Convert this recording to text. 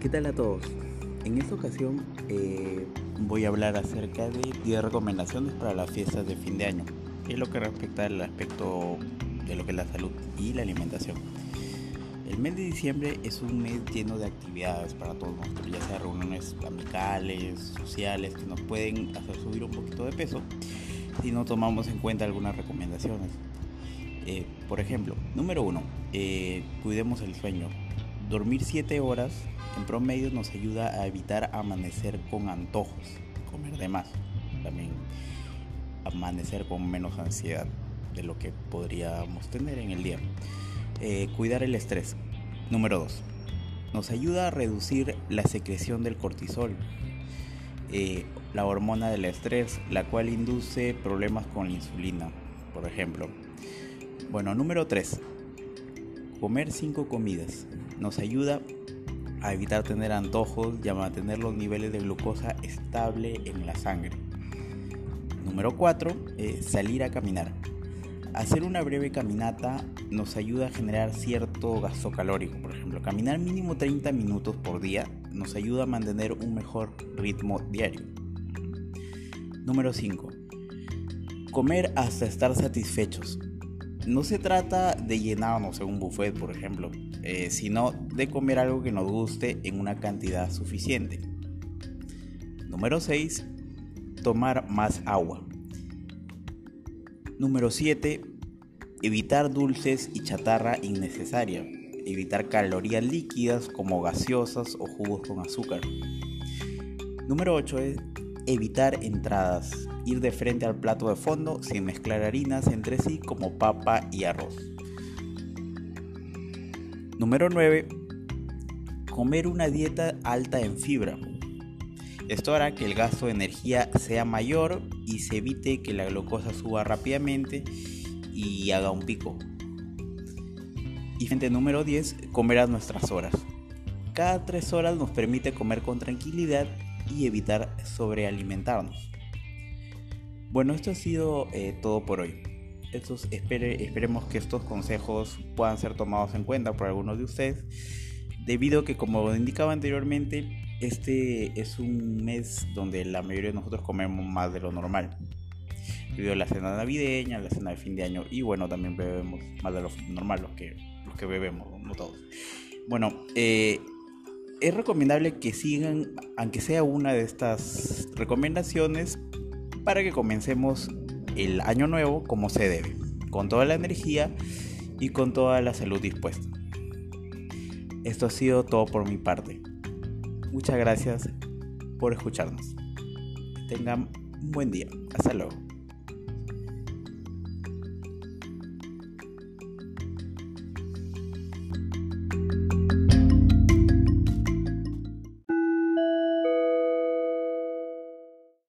Eh, ¿Qué tal a todos? En esta ocasión eh, voy a hablar acerca de 10 recomendaciones para las fiestas de fin de año, en lo que respecta al aspecto de lo que es la salud y la alimentación. El mes de diciembre es un mes lleno de actividades para todos nosotros, ya sea reuniones amicales, sociales, que nos pueden hacer subir un poquito de peso si no tomamos en cuenta algunas recomendaciones. Eh, por ejemplo, número uno, cuidemos el sueño. Dormir 7 horas en promedio nos ayuda a evitar amanecer con antojos, comer de más, también amanecer con menos ansiedad de lo que podríamos tener en el día. Eh, cuidar el estrés. Número 2. Nos ayuda a reducir la secreción del cortisol, eh, la hormona del estrés, la cual induce problemas con la insulina, por ejemplo. Bueno, número 3. Comer 5 comidas nos ayuda a evitar tener antojos y a mantener los niveles de glucosa estable en la sangre. Número 4. Eh, salir a caminar. Hacer una breve caminata nos ayuda a generar cierto gasto calórico. Por ejemplo, caminar mínimo 30 minutos por día nos ayuda a mantener un mejor ritmo diario. Número 5. Comer hasta estar satisfechos. No se trata de llenarnos en un buffet, por ejemplo, eh, sino de comer algo que nos guste en una cantidad suficiente. Número 6. Tomar más agua. Número 7. Evitar dulces y chatarra innecesaria. Evitar calorías líquidas como gaseosas o jugos con azúcar. Número 8 es evitar entradas. Ir de frente al plato de fondo sin mezclar harinas entre sí como papa y arroz. Número 9. Comer una dieta alta en fibra. Esto hará que el gasto de energía sea mayor y se evite que la glucosa suba rápidamente y haga un pico. Y frente número 10, comer a nuestras horas. Cada 3 horas nos permite comer con tranquilidad y evitar sobrealimentarnos. Bueno, esto ha sido eh, todo por hoy esperemos que estos consejos puedan ser tomados en cuenta por algunos de ustedes, debido a que como indicaba anteriormente, este es un mes donde la mayoría de nosotros comemos más de lo normal. Debido a la cena navideña, la cena de fin de año y bueno, también bebemos más de lo normal, los que, los que bebemos, no todos. Bueno, eh, es recomendable que sigan, aunque sea una de estas recomendaciones, para que comencemos el año nuevo como se debe, con toda la energía y con toda la salud dispuesta. Esto ha sido todo por mi parte. Muchas gracias por escucharnos. Tengan un buen día. Hasta luego.